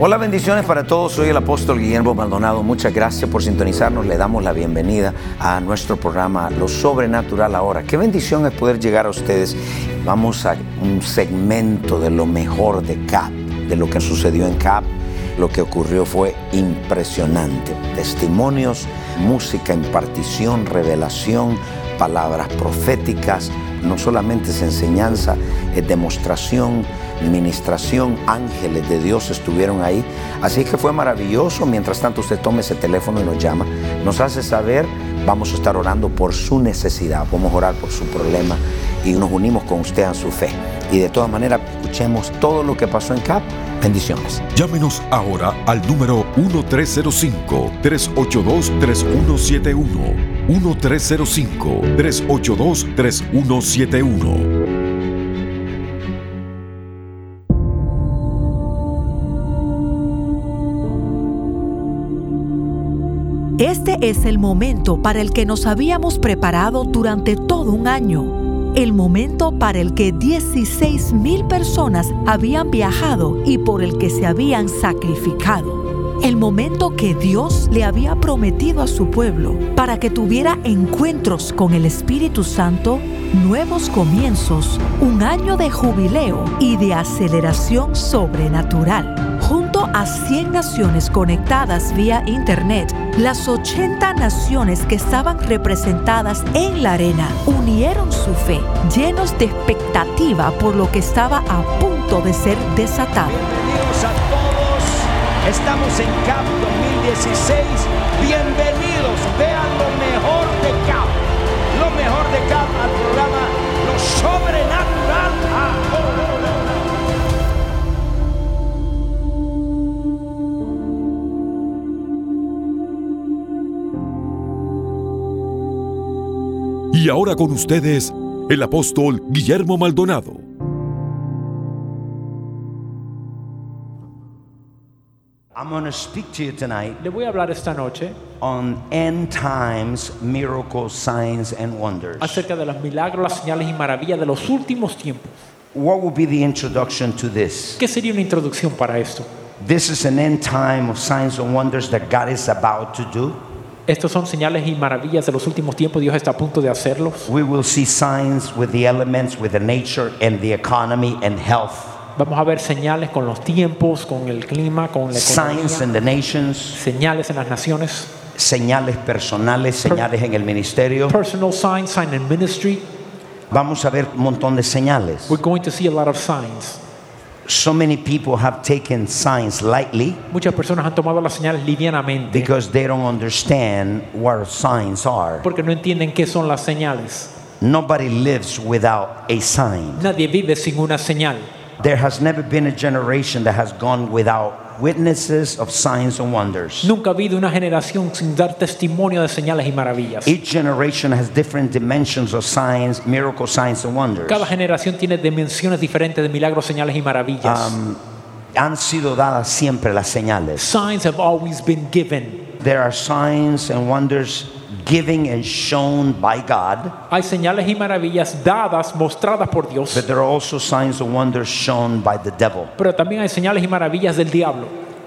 Hola, bendiciones para todos. Soy el apóstol Guillermo Maldonado. Muchas gracias por sintonizarnos. Le damos la bienvenida a nuestro programa Lo Sobrenatural ahora. Qué bendición es poder llegar a ustedes. Vamos a un segmento de lo mejor de CAP, de lo que sucedió en CAP. Lo que ocurrió fue impresionante. Testimonios, música, impartición, revelación, palabras proféticas. No solamente es enseñanza, es demostración ministración, ángeles de Dios estuvieron ahí. Así que fue maravilloso. Mientras tanto usted tome ese teléfono y nos llama, nos hace saber, vamos a estar orando por su necesidad, vamos a orar por su problema y nos unimos con usted en su fe. Y de todas maneras, escuchemos todo lo que pasó en CAP. Bendiciones. Llámenos ahora al número 1305-382-3171. 1305-382-3171 Este es el momento para el que nos habíamos preparado durante todo un año. El momento para el que 16 mil personas habían viajado y por el que se habían sacrificado. El momento que Dios le había prometido a su pueblo para que tuviera encuentros con el Espíritu Santo, nuevos comienzos, un año de jubileo y de aceleración sobrenatural junto a 100 naciones conectadas vía Internet, las 80 naciones que estaban representadas en la arena unieron su fe, llenos de expectativa por lo que estaba a punto de ser desatado. Estamos en CAP 2016, bienvenidos, vean lo mejor de CAP, lo mejor de CAP al programa Lo Sobrenatural ahora. Y ahora con ustedes, el apóstol Guillermo Maldonado. I'm going to speak to you tonight Le voy a hablar esta noche on end times miracles, signs and wonders. acerca de los milagros, las señales y maravillas de los últimos tiempos. What will be the introduction to this? ¿Qué sería una introducción para esto? This is an end time of signs and wonders that God is about to do. Estos son señales y maravillas de los últimos tiempos. Dios está a punto de hacerlos. We will see signs with the elements, with the nature and the economy and health. Vamos a ver señales con los tiempos, con el clima, con la Signs in economía, the nations, señales en las naciones, señales personales, señales en el ministerio. personal signs, sign in ministry. Vamos a ver un montón de señales. We're going to see a lot of signs. So many people have taken signs lightly Muchas personas han tomado las señales livianamente because they don't understand what signs are. porque no entienden qué son las señales. Nobody lives without a sign. Nadie vive sin una señal. There has never been a generation that has gone without witnesses of signs and wonders. Nunca ha habido una generación sin dar testimonio de señales y maravillas. Each generation has different dimensions of signs, miracle signs and wonders. Cada generación tiene dimensiones diferentes de milagros, señales y maravillas. Um, han sido dadas siempre las señales. Signs have always been given. There are signs and wonders given and shown by God, Hay señales y maravillas dadas, mostradas por Dios, but there are also signs and wonders shown by the devil. pero también hay señales y maravillas del diablo.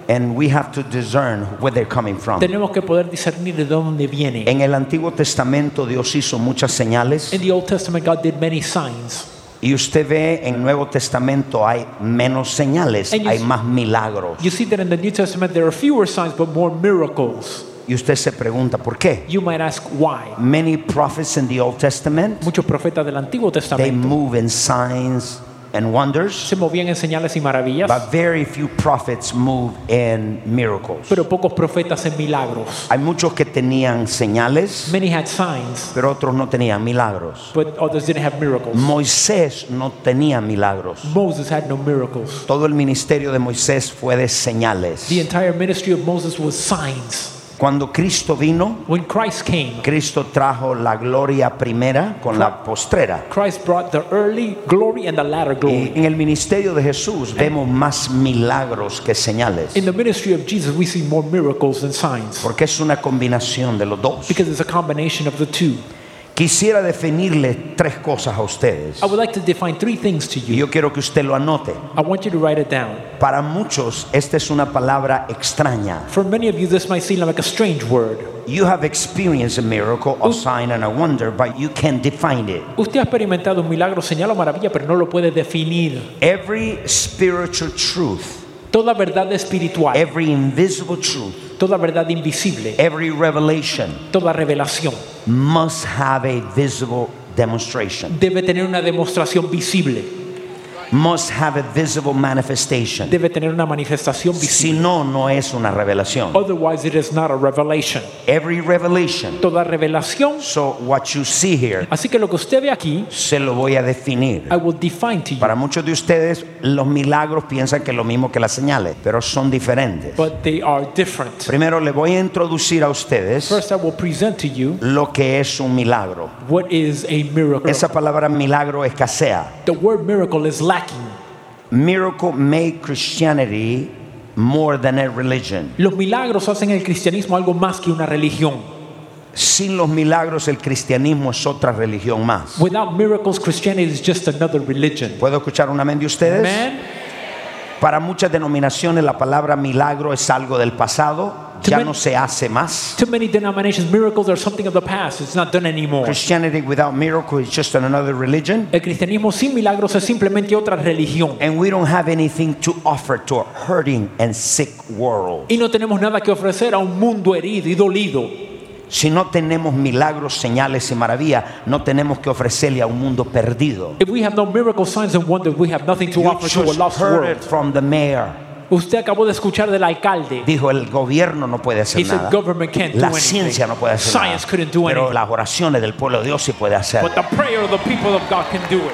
And we have to discern where they're coming from. Tenemos que poder discernir de dónde viene. En el Antiguo Testamento Dios hizo muchas señales In the Old Testament, God did many signs. y usted ve en el Nuevo Testamento hay menos señales, you hay más milagros. You see that in the New Testament, there are fewer signs, but more miracles. Y usted se pregunta, ¿por qué? You might ask why. Many prophets in the Old Testament, Muchos profetas del Antiguo they Testamento move in signs and wonders, se movían en señales y maravillas, but very few prophets move in miracles. pero pocos profetas en milagros. Hay muchos que tenían señales, Many had signs, pero otros no tenían milagros. but others didn't have miracles. Moisés no tenía milagros. Moses had no miracles. Todo el ministerio de Moisés fue de señales. The entire ministry of Moses was signs. Cuando Cristo vino, When Christ came, Cristo trajo la gloria primera con la postrera. Christ brought the early glory and the latter Y glory. en el ministerio de Jesús vemos más milagros que señales, In the ministry of Jesus, we see more miracles than signs porque es una combinación de los dos. because it's a combination of the two. Quisiera definirle tres cosas a ustedes. I would like to define three things to Y you. yo quiero que usted lo anote. I want you to write it down. Para muchos esta es una palabra extraña. For many of you, this might seem like a strange word. You have experienced a miracle, a sign and a wonder, but you can't define it. Usted ha experimentado un milagro, señal o maravilla, pero no lo puede definir. Every spiritual truth, Toda verdad espiritual, every invisible truth, toda verdad invisible, every revelation toda revelación must have a visible demonstration, debe tener una demostración visible, must have a visible manifestation. debe tener una manifestación Si visible. no, no es una revelación. Otherwise, it is not a revelation. Every revelation. Toda revelación. So what you see here, Así que lo que usted ve aquí, se lo voy a definir. I will define to you. Para muchos de ustedes, los milagros piensan que es lo mismo que las señales, pero son diferentes. But they are different. Primero le voy a introducir a ustedes First, I will present to you lo que es un milagro. what is a miracle. Esa palabra milagro escasea. The word miracle is lacking. Miracle made Christianity more than a religion. Los milagros hacen el cristianismo algo más que una religión. Sin los milagros el cristianismo es otra religión más. Without miracles, Christianity is just another religion. ¿Puedo escuchar un amén de ustedes? Man, Para muchas denominaciones la palabra milagro es algo del pasado, ya no se hace más. to many denominations, miracles are something of the past. It's not done anymore. Christianity without miracles is just another religion. El cristianismo sin milagros es simplemente otra religión. And we don't have anything to offer to a hurting and sick world. Y no tenemos nada que ofrecer a un mundo herido y dolido. Si no tenemos milagros, señales y maravillas, no tenemos que ofrecerle a un mundo perdido. If we have no miracles, signs, and wonders, we have nothing to You offer to a lost heard world. it from the mayor. Usted acabó de escuchar del alcalde. Dijo el gobierno no puede hacer He said nada. government can't do La anything. ciencia no puede hacer Science nada. couldn't do Pero anything. las oraciones del pueblo de Dios sí puede hacer. But the prayer of the people of God can do it.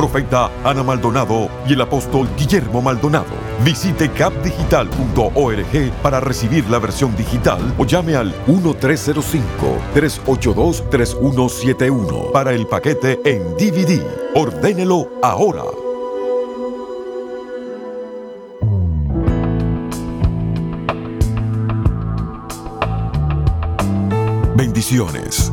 profeta Ana Maldonado y el apóstol Guillermo Maldonado. Visite capdigital.org para recibir la versión digital o llame al 1305-382-3171 para el paquete en DVD. Ordénelo ahora. Bendiciones.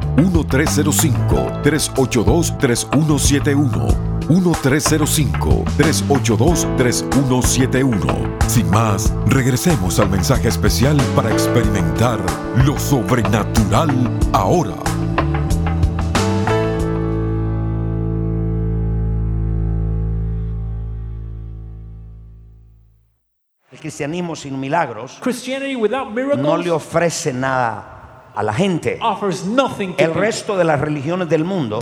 1305-382-3171. 1305-382-3171. Sin más, regresemos al mensaje especial para experimentar lo sobrenatural ahora. El cristianismo sin milagros Christianity without no le ofrece nada a la gente. offers nothing to El resto de las religiones del mundo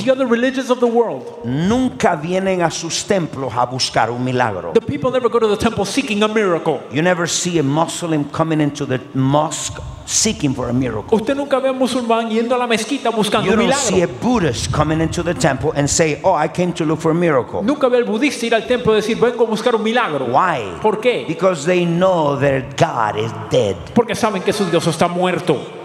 nunca vienen a sus templos a buscar un milagro. the people never go to the temple seeking a miracle. You never see a Muslim coming into the mosque seeking for a miracle. Usted nunca ve a un musulmán yendo a la mezquita buscando You un don't see a milagro. Buddhist coming into the temple and say, "Oh, I came to look for a miracle." Nunca ve al budista ir al templo y decir, vengo a buscar un milagro. Why? ¿Por qué? Because they know their God is dead. Porque saben que su Dios está muerto.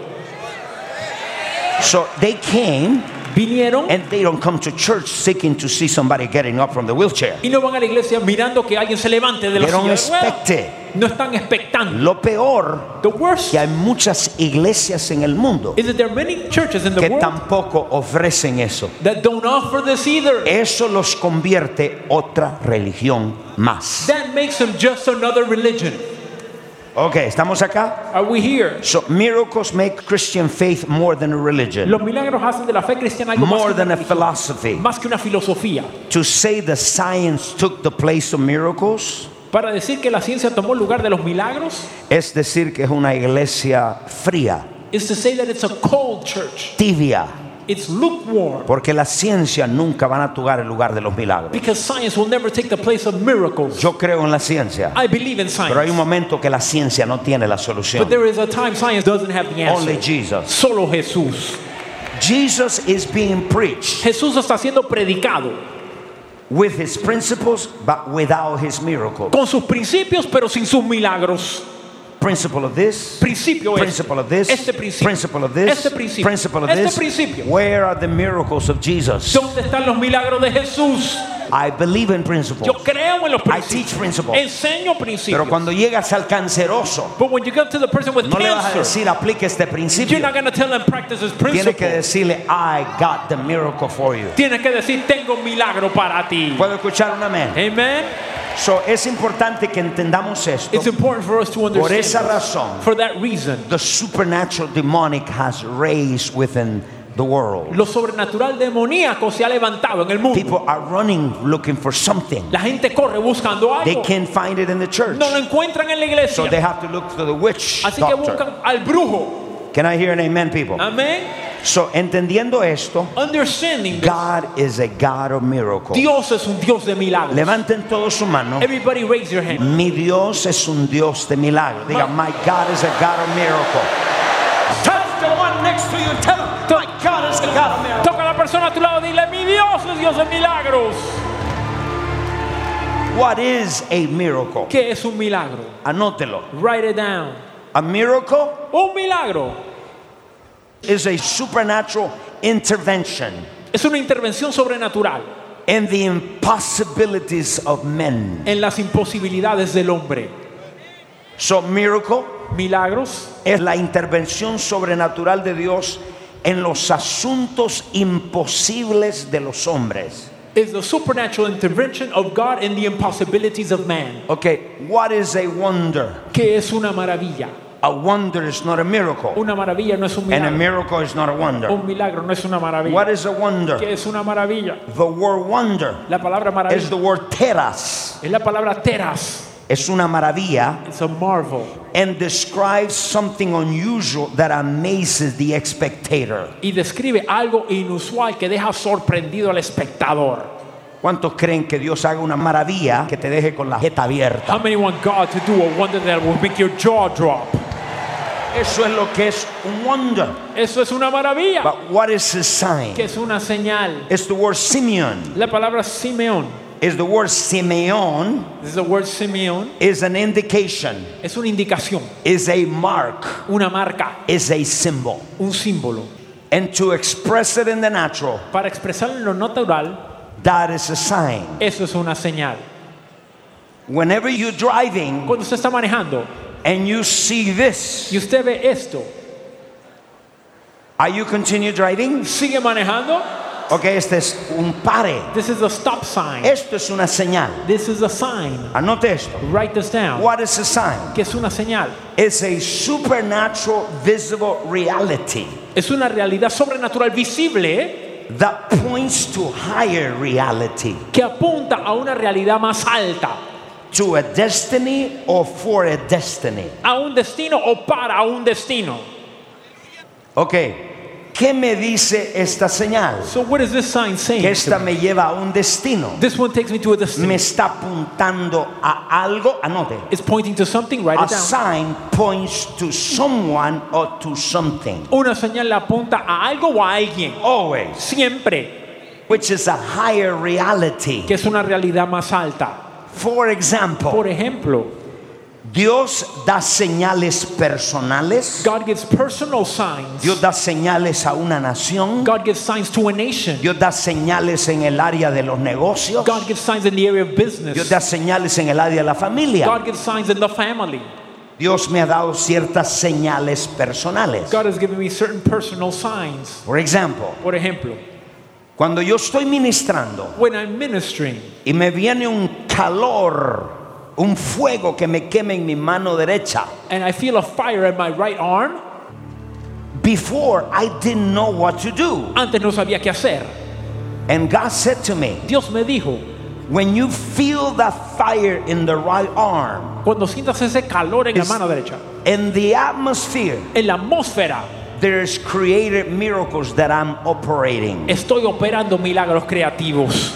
So they came Vinieron and they don't come to church seeking to see somebody getting up from the wheelchair. y no van a la iglesia mirando que alguien se levante de la They don't silla de ruedas. expect it. No están expectando. Lo peor The worst que hay muchas iglesias en el mundo is that there are many churches in the que world tampoco ofrecen eso. that don't offer this either. Eso los convierte otra religión más. That makes them just another religion. Ok, ¿estamos acá? Are we here? So miracles make Christian faith more than a religion, Los milagros hacen de la fe cristiana algo más more que, una than a philosophy. más que una filosofía. To say the science took the place of miracles Para decir que la ciencia tomó lugar de los milagros es decir que es una iglesia fría, is to say that it's a cold church. tibia, It's lukewarm porque la ciencia nunca van a tomar el lugar de los milagros. because science will never take the place of miracles. Yo creo en la ciencia, I believe in pero hay un science. momento que la ciencia no tiene la solución. But there is a time science doesn't have the Only answer. Jesus. Solo Jesús. Jesus is being preached Jesús está siendo predicado with his principles but without his miracles. con sus principios pero sin sus milagros. Principle of this, Principio es principle of this, este principio, principle of this, este principio, principle of este this. principio. Where are the miracles of Jesus? ¿Dónde están los milagros de Jesús? I believe in principles. Yo creo en los I teach principios. principles. Enseño principios. Pero cuando llegas al canceroso, But when you get to the person with no le vas a cancer, decir aplique este you're principio. not going to tell them practice this Tiene que principle. decirle I got the miracle for you. Tienes que decir, tengo un milagro para ti. ¿Puedo escuchar un amén? Amen. So, es importante que entendamos esto. It's important for us to Por esa understand. razón, For that reason, the supernatural demonic has raised within the world. lo sobrenatural demoníaco se ha levantado en el mundo. People are running looking for something. La gente corre buscando They algo. can't find it in the church. No lo encuentran en la So iglesia. they have to look to the witch Así que doctor. buscan al brujo. Can I hear an amen, people? Amén. So, entendiendo esto, Understanding this, God is a God of miracles. Dios es un Dios de milagros. Levanten todos su mano. Everybody raise your hand. Mi Dios es un Dios de milagros. Diga, my God is a God of miracles. Touch the one next to you and tell him, my God is a God of miracles. Toca a la persona a tu lado y dile, mi Dios es Dios de milagros. What is a miracle? ¿Qué es un milagro? Anótelo. Write it down. A miracle Un milagro is a supernatural intervention es una intervención sobrenatural in the impossibilities of men. en las imposibilidades del hombre. So, miracle Milagros es la intervención sobrenatural de Dios en los asuntos imposibles de los hombres. is the supernatural intervention of God in the impossibilities of man. Okay, what is a wonder? ¿Qué es una maravilla? A wonder is not a miracle, Una maravilla no es un and a milagro. miracle is not a wonder. Un milagro no es una maravilla. What is a wonder? ¿Qué es una maravilla? The word wonder La palabra is the maravilla word teras. es la palabra teras. Es una maravilla It's a marvel. and describes something unusual that amazes the spectator. Y describe algo inusual que deja sorprendido al espectador. ¿Cuántos creen que Dios haga una maravilla que te deje con la jeta abierta? How many want God to do a wonder that will make your jaw drop? Eso es lo que es un wonder. Eso es una maravilla. But what is his sign? Que es una señal. It's the word Simeon. La palabra Simeón. Is the word Simeon This is the word Simeón. is an indication, Es una indicación, is a mark, una marca, is a symbol. un símbolo. And to express it in the natural, Para expresar en lo natural, that is a sign. eso es una señal. Whenever you're driving Cuando usted está manejando and you see this, y usted ve esto, are you continue driving? sigue manejando. Ok, este es un pare. This is a stop sign. Esto es una señal. This is a sign. Anote esto. Write this down. What is a sign? Que es una señal. It's a supernatural visible reality Es una realidad sobrenatural visible that points to higher reality, que apunta a una realidad más alta, to a destiny or for a destiny. a un destino o para un destino. Ok, ¿qué me dice esta señal? So what is this sign saying? Que esta me lleva a un destino. This one takes me to a destiny. Me está apuntando a algo. Anote. It's pointing to something, write A it down. sign points to someone or to something. Una señal apunta a algo o a alguien. Always. Siempre. Which is a higher reality. Que es una realidad más alta. For example, Por ejemplo, Dios da señales personales. God gives personal signs. Dios da señales a una nación. God gives signs to a nation. Dios da señales en el área de los negocios. God gives signs in the area of Dios business. da señales en el área de la familia. God gives signs in the family. Dios me ha dado ciertas señales personales. God has given me certain personal signs. Por ejemplo, Por ejemplo, cuando yo estoy ministrando when I'm ministering y me viene un calor, un fuego que me quema en mi mano derecha. and I feel a fire in my right arm, Before I didn't know what to do. antes no sabía qué hacer. And God said to me, Dios me dijo, when you feel that fire in the right arm, cuando sientas ese calor en la mano derecha, in the atmosphere, en la atmósfera, there's created miracles that I'm operating. estoy operando milagros creativos.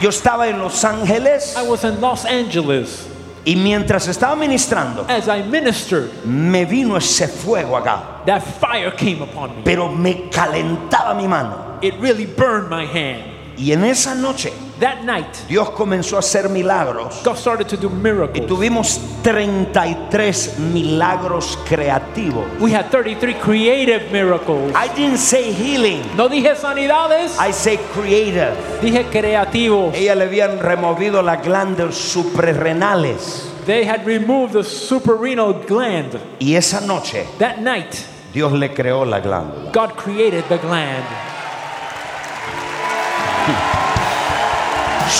Yo estaba en Los Ángeles I was in Los Angeles. y mientras estaba ministrando, As I ministered, me vino ese fuego acá, that fire came upon me. pero me calentaba mi mano. It really burned my hand. Y en esa noche, That night, Dios comenzó a hacer milagros. God started to do Y miracles. tuvimos 33 milagros creativos. We had 33 creative miracles. I didn't say healing, No dije sanidades, I say creative. dije creativos. Ella le habían removido las glándulas suprarrenales. They had removed the suprarenal gland. Y esa noche That night, Dios le creó la glándula. God created the gland.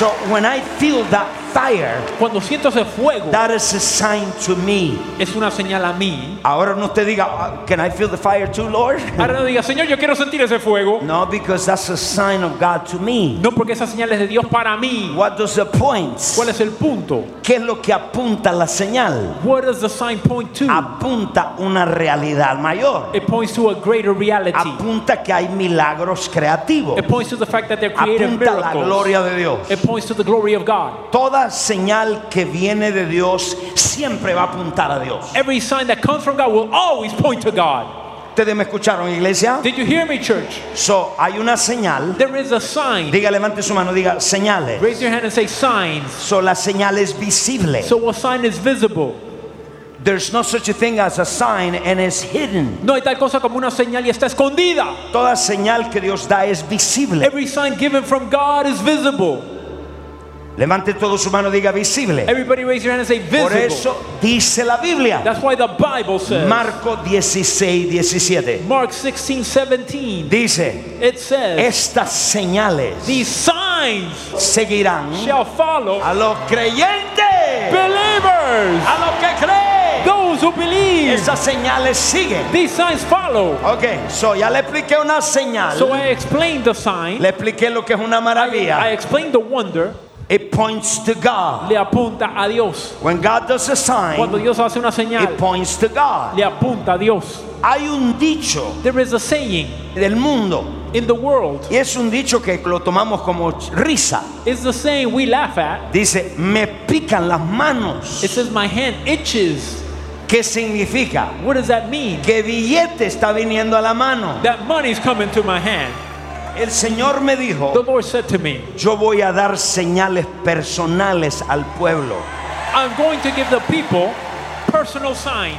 So when I feel that fire, Cuando siento ese fuego, that is a sign to me. es una señal a mí. Ahora no te diga, "Ah, can I feel the fire too, Lord? Ahora no diga, Señor, yo quiero sentir ese fuego. No, because that's a sign of God to me. No porque esa señal es de Dios para mí. What does the point? ¿Cuál es el punto? ¿Qué es lo que apunta la señal? What does the sign point to? Apunta una realidad mayor. It points to a greater reality. Apunta que hay milagros creativos. It points to the fact that they're creative Apunta la miracles. gloria de Dios. It points to the glory of God. Toda señal que viene de Dios siempre va a apuntar a Dios. Every sign that comes from God will always point to God. ¿Ustedes me escucharon, iglesia? Did you hear me, church? So, hay una señal. There is a sign. Diga, levante su mano, diga señales. Raise your hand and say signs. So, la señal es visible. So a sign is visible. There's no such a thing as a sign and it's hidden. No hay tal cosa como una señal y está escondida. Toda señal que Dios da es visible. Every sign given from God is visible. Levante todo su mano, diga visible. Everybody raise your hand and say Por visible. eso dice la Biblia. That's why the Bible says. Marco 16, 17. Mark 16, 17. Dice, It says, estas señales These signs seguirán shall follow a los creyentes, believers. a los que creen. Those who believe. Esas señales siguen. These signs follow. Ok, so ya le expliqué una señal. So I explained the sign. Le expliqué lo que es una I maravilla. explained the wonder. It points to God. Le apunta a Dios. When God does a Cuando sign, Dios hace una it señal, points to God. le apunta a Dios. Hay un dicho There is a saying del mundo in the world. y es un dicho que lo tomamos como risa. It's the saying we laugh at. Dice, me pican las manos. It says my hand itches. ¿Qué significa? What does that mean? Que billete está viniendo a la mano. That money's coming to my hand. El Señor me The dijo, Lord said to me, yo voy a dar señales personales al pueblo. I'm going to give the people personal signs.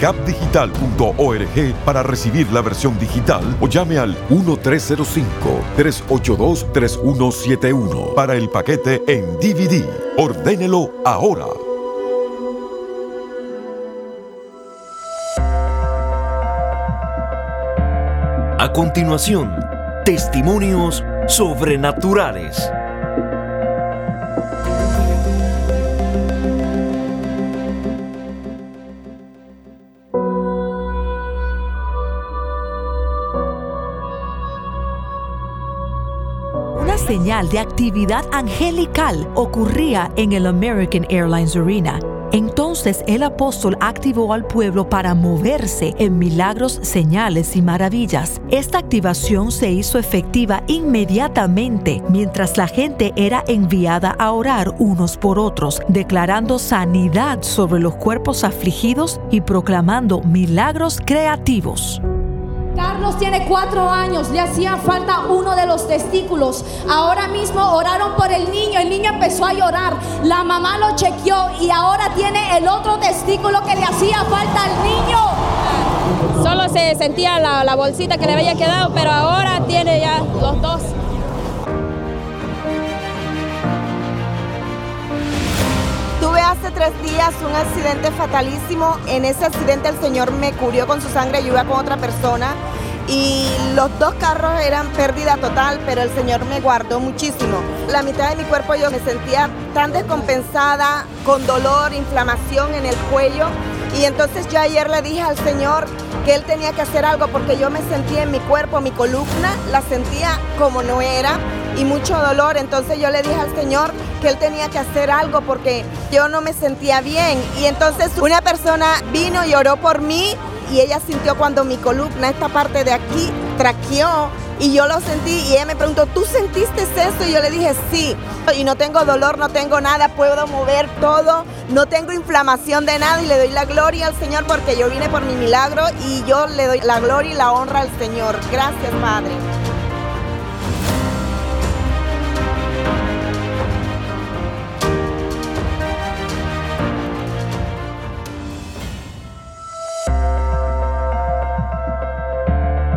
capdigital.org para recibir la versión digital o llame al 1305-382-3171 para el paquete en DVD. Ordénelo ahora. A continuación, Testimonios Sobrenaturales. Señal de actividad angelical ocurría en el American Airlines Arena. Entonces el apóstol activó al pueblo para moverse en milagros, señales y maravillas. Esta activación se hizo efectiva inmediatamente mientras la gente era enviada a orar unos por otros, declarando sanidad sobre los cuerpos afligidos y proclamando milagros creativos. Carlos tiene cuatro años, le hacía falta uno de los testículos. Ahora mismo oraron por el niño, el niño empezó a llorar. La mamá lo chequeó y ahora tiene el otro testículo que le hacía falta al niño. Solo se sentía la, la bolsita que le había quedado, pero ahora tiene ya los dos. Hace tres días un accidente fatalísimo. En ese accidente el Señor me curió con su sangre. Yo iba con otra persona y los dos carros eran pérdida total, pero el Señor me guardó muchísimo. La mitad de mi cuerpo yo me sentía tan descompensada, con dolor, inflamación en el cuello. Y entonces yo ayer le dije al Señor que Él tenía que hacer algo porque yo me sentía en mi cuerpo, mi columna, la sentía como no era y mucho dolor. Entonces yo le dije al Señor que Él tenía que hacer algo porque yo no me sentía bien. Y entonces una persona vino y oró por mí y ella sintió cuando mi columna, esta parte de aquí, traqueó y yo lo sentí y ella me preguntó, ¿tú sentiste eso? Y yo le dije, sí. Y no tengo dolor, no tengo nada, puedo mover todo, no tengo inflamación de nada y le doy la gloria al Señor porque yo vine por mi milagro y yo le doy la gloria y la honra al Señor. Gracias, Padre.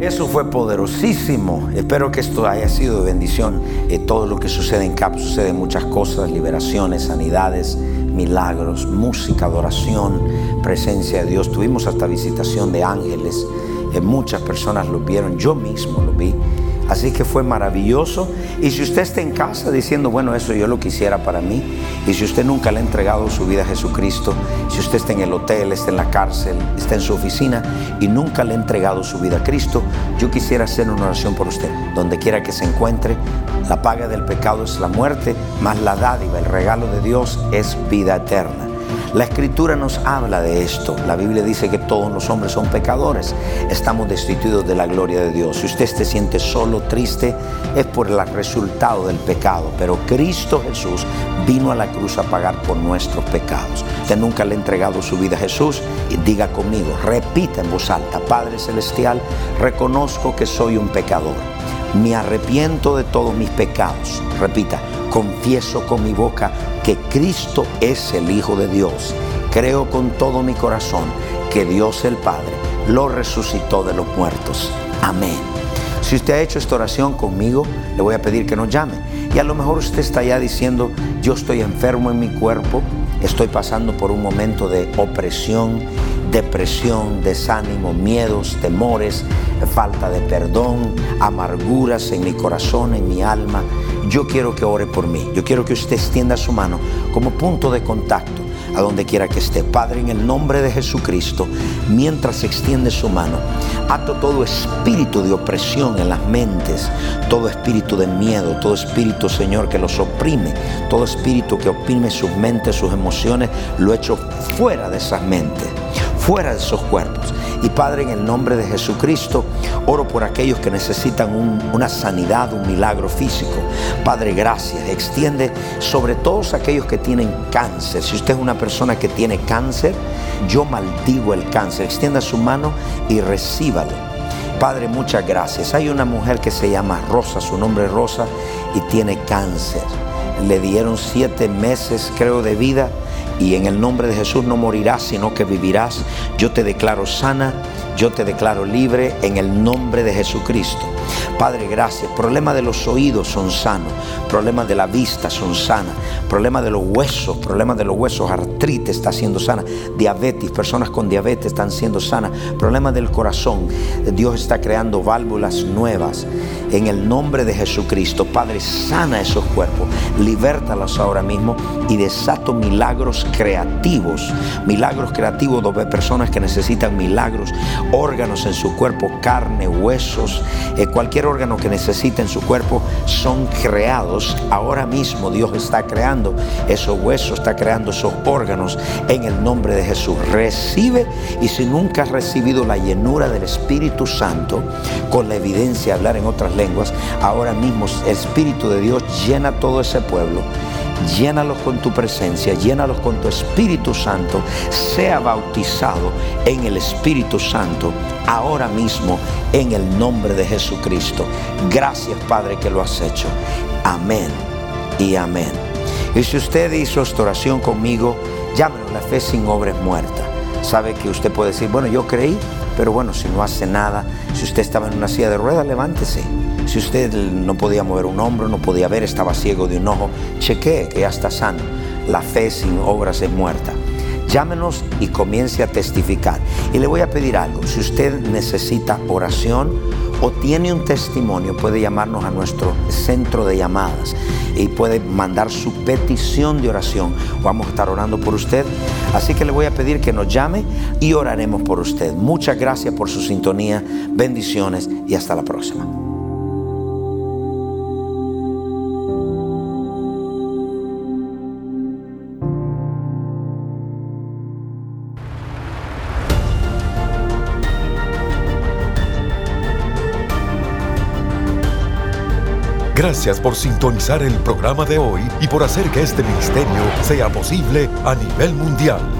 Eso fue poderosísimo. Espero que esto haya sido de bendición. Eh, todo lo que sucede en CAP sucede muchas cosas, liberaciones, sanidades, milagros, música, adoración, presencia de Dios. Tuvimos hasta visitación de ángeles. Eh, muchas personas lo vieron, yo mismo lo vi. Así que fue maravilloso. Y si usted está en casa diciendo, bueno, eso yo lo quisiera para mí, y si usted nunca le ha entregado su vida a Jesucristo, si usted está en el hotel, está en la cárcel, está en su oficina y nunca le ha entregado su vida a Cristo, yo quisiera hacer una oración por usted. Donde quiera que se encuentre, la paga del pecado es la muerte, más la dádiva, el regalo de Dios es vida eterna. La escritura nos habla de esto. La Biblia dice que todos los hombres son pecadores. Estamos destituidos de la gloria de Dios. Si usted se siente solo, triste, es por el resultado del pecado. Pero Cristo Jesús vino a la cruz a pagar por nuestros pecados. Usted nunca le ha entregado su vida a Jesús y diga conmigo, repita en voz alta, Padre Celestial, reconozco que soy un pecador. Me arrepiento de todos mis pecados. Repita, confieso con mi boca que Cristo es el Hijo de Dios. Creo con todo mi corazón que Dios el Padre lo resucitó de los muertos. Amén. Si usted ha hecho esta oración conmigo, le voy a pedir que nos llame. Y a lo mejor usted está ya diciendo, yo estoy enfermo en mi cuerpo, estoy pasando por un momento de opresión, depresión, desánimo, miedos, temores, falta de perdón, amarguras en mi corazón, en mi alma. Yo quiero que ore por mí. Yo quiero que usted extienda su mano como punto de contacto a donde quiera que esté. Padre, en el nombre de Jesucristo, mientras extiende su mano, ato todo espíritu de opresión en las mentes, todo espíritu de miedo, todo espíritu, Señor, que los oprime, todo espíritu que oprime sus mentes, sus emociones, lo echo fuera de esas mentes, fuera de esos cuerpos. Y Padre, en el nombre de Jesucristo, oro por aquellos que necesitan un- una sanidad, un milagro físico. Padre, gracias. Extiende sobre todos aquellos que tienen cáncer. Si usted es una persona que tiene cáncer, yo maldigo el cáncer. Extienda su mano y recíbalo. Padre, muchas gracias. Hay una mujer que se llama Rosa, su nombre es Rosa, y tiene cáncer. Le dieron siete meses, creo, de vida y en el nombre de Jesús no morirás, sino que vivirás. Yo te declaro sana, yo te declaro libre en el nombre de Jesucristo. Padre, gracias. Problemas de los oídos son sanos, problemas de la vista son sanas, problemas de los huesos, problemas de los huesos, artritis está siendo sana, diabetes, personas con diabetes están siendo sanas, problemas del corazón. Dios está creando válvulas nuevas en el nombre de Jesucristo. Padre, sana esos cuerpos, libértalos ahora mismo y desato milagros creativos, milagros creativos de personas que necesitan milagros, órganos en su cuerpo, carne, huesos, eh, cualquier órgano que necesite en su cuerpo son creados. Ahora mismo Dios está creando esos huesos, está creando esos órganos en el nombre de Jesús. Recibe y si nunca has recibido la llenura del Espíritu Santo con la evidencia de hablar en otras lenguas, ahora mismo el Espíritu de Dios llena todo ese pueblo llénalos con tu presencia, llénalos con tu Espíritu Santo, sea bautizado en el Espíritu Santo ahora mismo en el nombre de Jesucristo. Gracias Padre que lo has hecho. Amén y amén. Y si usted hizo esta oración conmigo, llámenos la fe sin obra es muerta. Sabe que usted puede decir, bueno, yo creí, pero bueno, si no hace nada, si usted estaba en una silla de ruedas, levántese si usted no podía mover un hombro, no podía ver, estaba ciego de un ojo, chequee que ya está sano. La fe sin obras es muerta. Llámenos y comience a testificar. Y le voy a pedir algo. Si usted necesita oración o tiene un testimonio, puede llamarnos a nuestro centro de llamadas y puede mandar su petición de oración. Vamos a estar orando por usted. Así que le voy a pedir que nos llame y oraremos por usted. Muchas gracias por su sintonía. Bendiciones y hasta la próxima. Gracias por sintonizar el programa de hoy y por hacer que este ministerio sea posible a nivel mundial.